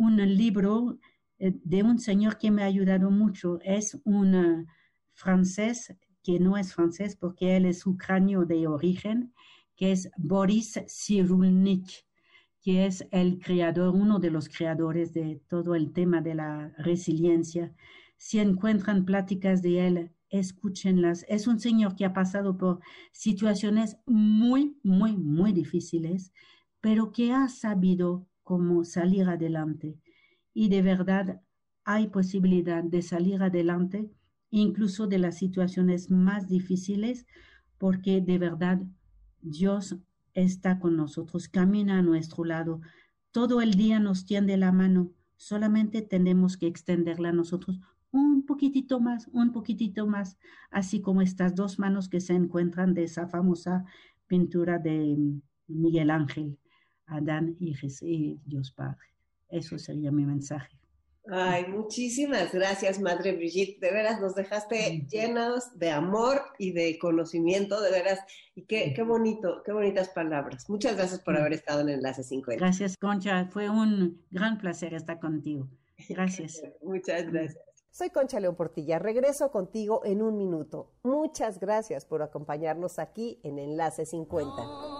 un libro eh, de un señor que me ha ayudado mucho. Es un francés que no es francés porque él es ucranio de origen, que es Boris Cyrulnik que es el creador, uno de los creadores de todo el tema de la resiliencia. Si encuentran pláticas de él, escúchenlas. Es un señor que ha pasado por situaciones muy, muy, muy difíciles, pero que ha sabido cómo salir adelante. Y de verdad hay posibilidad de salir adelante, incluso de las situaciones más difíciles, porque de verdad Dios está con nosotros, camina a nuestro lado. Todo el día nos tiende la mano, solamente tenemos que extenderla nosotros un poquitito más, un poquitito más, así como estas dos manos que se encuentran de esa famosa pintura de Miguel Ángel, Adán y, y Dios Padre. Eso sería mi mensaje. Ay, muchísimas gracias, Madre Brigitte. De veras, nos dejaste llenos de amor y de conocimiento, de veras. Y qué, qué bonito, qué bonitas palabras. Muchas gracias por haber estado en Enlace 50. Gracias, Concha. Fue un gran placer estar contigo. Gracias. [laughs] Muchas gracias. Soy Concha León Portilla. Regreso contigo en un minuto. Muchas gracias por acompañarnos aquí en Enlace 50.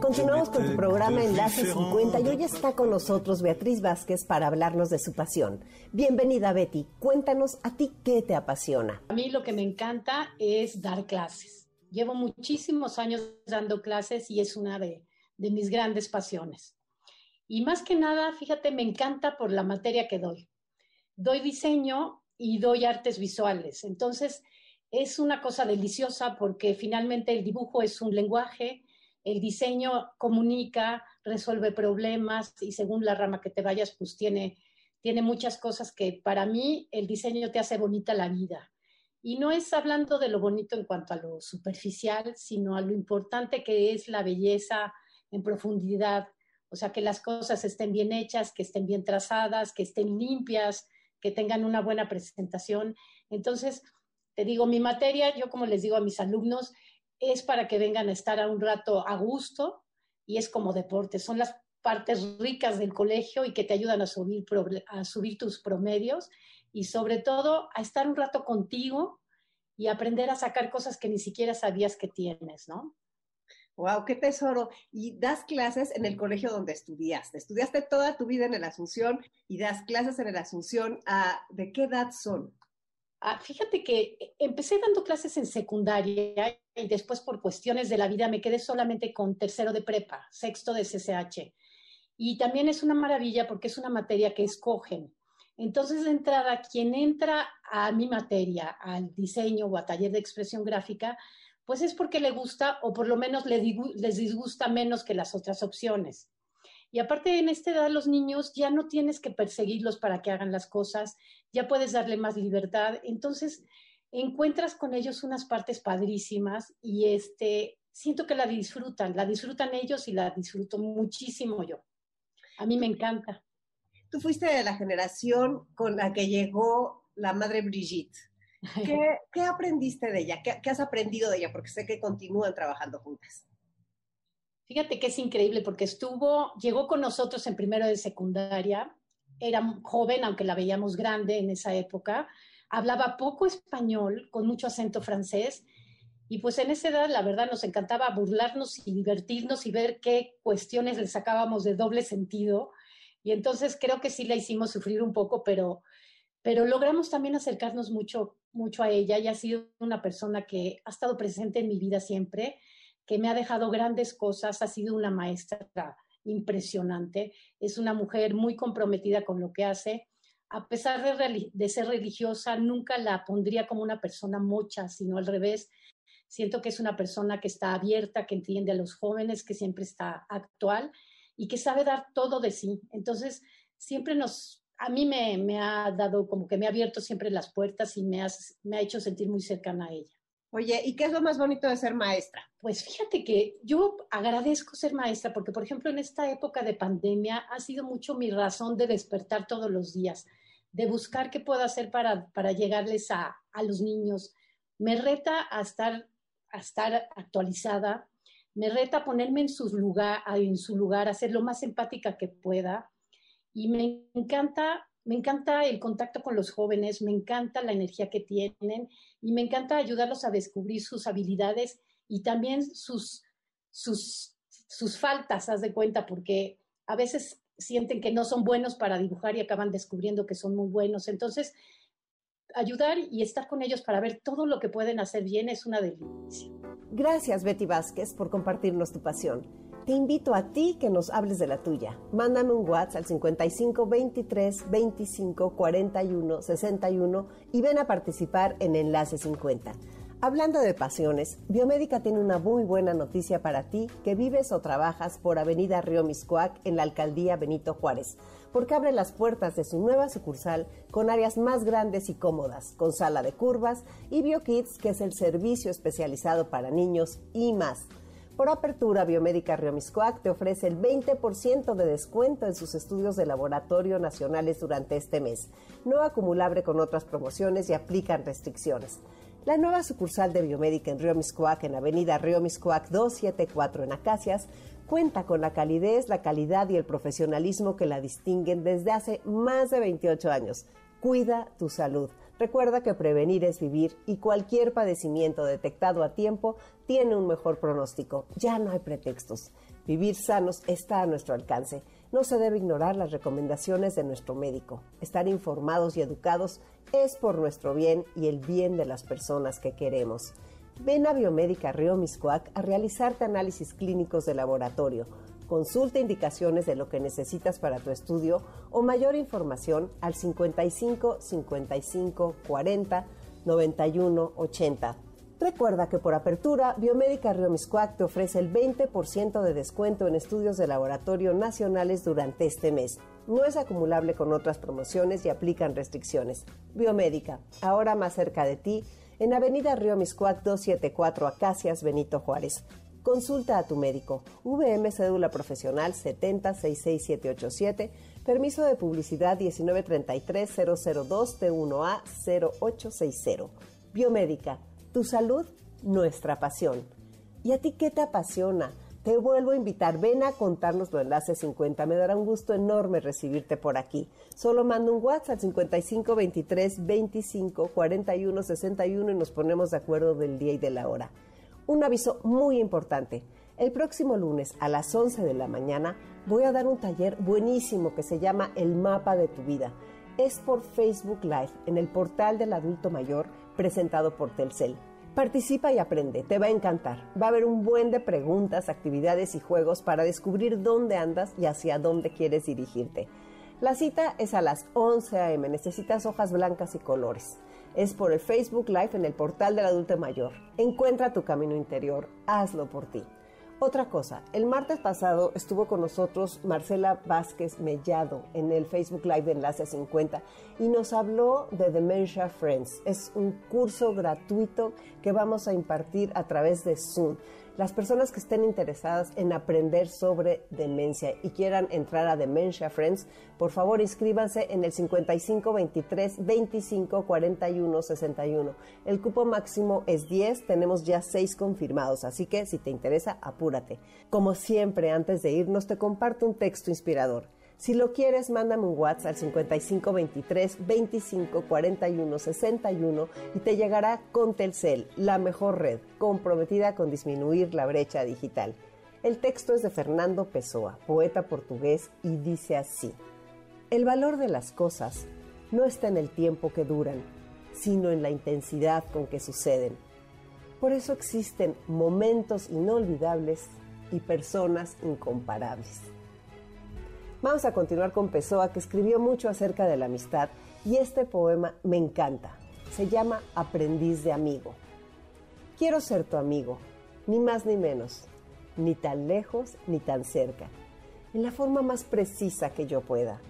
Continuamos con tu programa Enlace 50 y hoy está con nosotros Beatriz Vázquez para hablarnos de su pasión. Bienvenida Betty, cuéntanos a ti qué te apasiona. A mí lo que me encanta es dar clases. Llevo muchísimos años dando clases y es una de, de mis grandes pasiones. Y más que nada, fíjate, me encanta por la materia que doy. Doy diseño y doy artes visuales. Entonces, es una cosa deliciosa porque finalmente el dibujo es un lenguaje, el diseño comunica, resuelve problemas y según la rama que te vayas, pues tiene, tiene muchas cosas que para mí el diseño te hace bonita la vida. Y no es hablando de lo bonito en cuanto a lo superficial, sino a lo importante que es la belleza en profundidad. O sea, que las cosas estén bien hechas, que estén bien trazadas, que estén limpias, que tengan una buena presentación. Entonces, te digo, mi materia, yo como les digo a mis alumnos, es para que vengan a estar a un rato a gusto y es como deporte. Son las partes ricas del colegio y que te ayudan a subir, a subir tus promedios y sobre todo a estar un rato contigo y aprender a sacar cosas que ni siquiera sabías que tienes, ¿no? Wow, qué tesoro. Y das clases en el colegio donde estudiaste. Estudiaste toda tu vida en el Asunción y das clases en el Asunción. Ah, ¿De qué edad son? Ah, fíjate que empecé dando clases en secundaria y después por cuestiones de la vida me quedé solamente con tercero de prepa, sexto de CCH. Y también es una maravilla porque es una materia que escogen. Entonces, de entrada, quien entra a mi materia, al diseño o a taller de expresión gráfica, pues es porque le gusta o por lo menos les disgusta menos que las otras opciones. Y aparte, en esta edad, los niños ya no tienes que perseguirlos para que hagan las cosas, ya puedes darle más libertad. Entonces, encuentras con ellos unas partes padrísimas y este, siento que la disfrutan, la disfrutan ellos y la disfruto muchísimo yo. A mí me encanta. Tú fuiste de la generación con la que llegó la madre Brigitte. [laughs] ¿Qué, aprendiste de ella? ¿Qué, has aprendido de ella? Porque sé que continúan trabajando juntas. Fíjate que es increíble porque estuvo, llegó con nosotros en primero de secundaria, era joven, aunque la veíamos grande en esa época, hablaba poco español, con mucho acento francés, y pues en esa edad la verdad nos encantaba burlarnos y divertirnos y ver qué cuestiones le sacábamos de doble sentido. Y entonces creo que sí la hicimos sufrir un poco, pero, pero logramos también acercarnos mucho mucho a ella y ha sido una persona que ha estado presente en mi vida siempre, que me ha dejado grandes cosas, ha sido una maestra impresionante, es una mujer muy comprometida con lo que hace. A pesar de, ser religiosa, nunca la pondría como una persona mocha, sino al revés. Siento que es una persona que está abierta, que entiende a los jóvenes, que siempre está actual y que sabe dar todo de sí. Entonces, siempre nos a mí me, ha dado como que me ha abierto siempre las puertas y me, me ha hecho sentir muy cercana a ella. Oye, ¿y qué es lo más bonito de ser maestra? Pues fíjate que yo agradezco ser maestra porque, por ejemplo, en esta época de pandemia ha sido mucho mi razón de despertar todos los días, de buscar qué puedo hacer para, para llegarles a, a los niños. Me reta a estar, a estar actualizada, me reta a ponerme en su lugar, en su lugar, a ser lo más empática que pueda y me encanta, me encanta el contacto con los jóvenes, me encanta la energía que tienen y me encanta ayudarlos a descubrir sus habilidades y también sus, sus, sus faltas, haz de cuenta, porque a veces sienten que no son buenos para dibujar y acaban descubriendo que son muy buenos. Entonces, ayudar y estar con ellos para ver todo lo que pueden hacer bien es una delicia. Gracias, Betty Vázquez, por compartirnos tu pasión te invito a ti que nos hables de la tuya. Mándame un WhatsApp al 55 23 25 41 61 y ven a participar en Enlace 50. Hablando de pasiones, Biomédica tiene una muy buena noticia para ti que vives o trabajas por Avenida Río Miscuac en la alcaldía Benito Juárez, porque abre las puertas de su nueva sucursal con áreas más grandes y cómodas, con sala de curvas y BioKids, que es el servicio especializado para niños y más. Por apertura, Biomédica Río Miscuac te ofrece el 20% de descuento en sus estudios de laboratorio nacionales durante este mes, no acumulable con otras promociones y aplican restricciones. La nueva sucursal de Biomédica en Río Miscuac, en Avenida Río Miscuac 274 en Acacias, cuenta con la calidez, la calidad y el profesionalismo que la distinguen desde hace más de 28 años. Cuida tu salud. Recuerda que prevenir es vivir y cualquier padecimiento detectado a tiempo tiene un mejor pronóstico. Ya no hay pretextos. Vivir sanos está a nuestro alcance. No se debe ignorar las recomendaciones de nuestro médico. Estar informados y educados es por nuestro bien y el bien de las personas que queremos. Ven a Biomédica Río Miscoac a realizarte análisis clínicos de laboratorio Consulta indicaciones de lo que necesitas para tu estudio o mayor información al 55 55 40 91 80. Recuerda que por apertura, Biomédica Río Miscuac te ofrece el 20% de descuento en estudios de laboratorio nacionales durante este mes. No es acumulable con otras promociones y aplican restricciones. Biomédica, ahora más cerca de ti, en Avenida Río Miscuac 274 Acacias, Benito Juárez. Consulta a tu médico. VM Cédula Profesional 7066787. Permiso de publicidad 1933002T1A 0860. Biomédica. Tu salud, nuestra pasión. ¿Y a ti qué te apasiona? Te vuelvo a invitar, ven a contarnos lo enlace 50. Me dará un gusto enorme recibirte por aquí. Solo manda un WhatsApp 55 23 25 41 61 y nos ponemos de acuerdo del día y de la hora. Un aviso muy importante. El próximo lunes a las 11 de la mañana voy a dar un taller buenísimo que se llama El mapa de tu vida. Es por Facebook Live en el portal del adulto mayor presentado por Telcel. Participa y aprende, te va a encantar. Va a haber un buen de preguntas, actividades y juegos para descubrir dónde andas y hacia dónde quieres dirigirte. La cita es a las 11 a.m. Necesitas hojas blancas y colores. Es por el Facebook Live en el portal del adulto mayor. Encuentra tu camino interior, hazlo por ti. Otra cosa, el martes pasado estuvo con nosotros Marcela Vázquez Mellado en el Facebook Live de Enlace 50 y nos habló de Dementia Friends. Es un curso gratuito que vamos a impartir a través de Zoom las personas que estén interesadas en aprender sobre demencia y quieran entrar a Dementia Friends, por favor inscríbanse en el 55 23 25 41 61. El cupo máximo es 10, tenemos ya 6 confirmados, así que si te interesa, apúrate. Como siempre, antes de irnos, te comparto un texto inspirador. Si lo quieres, mándame un WhatsApp al 5523 25 41 61 y te llegará con Telcel, la mejor red, comprometida con disminuir la brecha digital. El texto es de Fernando Pessoa, poeta portugués, y dice así: El valor de las cosas no está en el tiempo que duran, sino en la intensidad con que suceden. Por eso existen momentos inolvidables y personas incomparables. Vamos a continuar con Pessoa, que escribió mucho acerca de la amistad y este poema me encanta. Se llama Aprendiz de Amigo. Quiero ser tu amigo, ni más ni menos, ni tan lejos ni tan cerca, en la forma más precisa que yo pueda,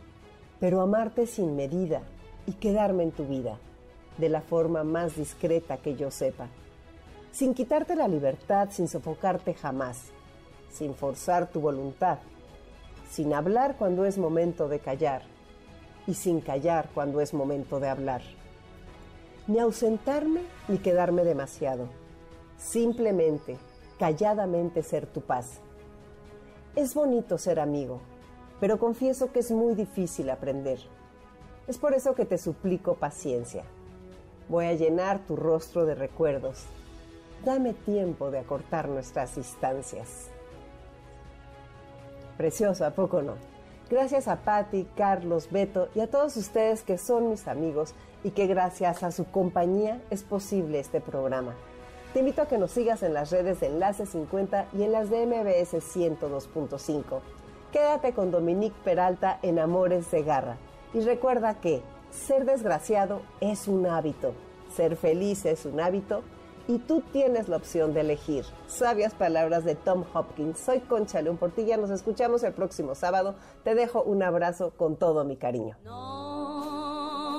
pero amarte sin medida y quedarme en tu vida, de la forma más discreta que yo sepa, sin quitarte la libertad, sin sofocarte jamás, sin forzar tu voluntad sin hablar cuando es momento de callar y sin callar cuando es momento de hablar. Ni ausentarme ni quedarme demasiado. Simplemente, calladamente ser tu paz. Es bonito ser amigo, pero confieso que es muy difícil aprender. Es por eso que te suplico paciencia. Voy a llenar tu rostro de recuerdos. Dame tiempo de acortar nuestras distancias. Precioso, ¿a poco no? Gracias a Patti, Carlos, Beto y a todos ustedes que son mis amigos y que gracias a su compañía es posible este programa. Te invito a que nos sigas en las redes de Enlace 50 y en las de MBS 102.5. Quédate con Dominique Peralta en Amores de Garra y recuerda que ser desgraciado es un hábito, ser feliz es un hábito y tú tienes la opción de elegir. Sabias palabras de Tom Hopkins. Soy Concha León Portilla. Nos escuchamos el próximo sábado. Te dejo un abrazo con todo mi cariño. No,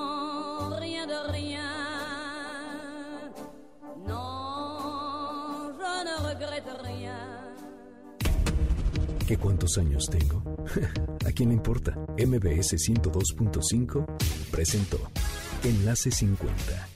rien de rien. No, je ne regrette rien. ¿Qué cuántos años tengo? [laughs] ¿A quién le importa? MBS 102.5 presentó Enlace 50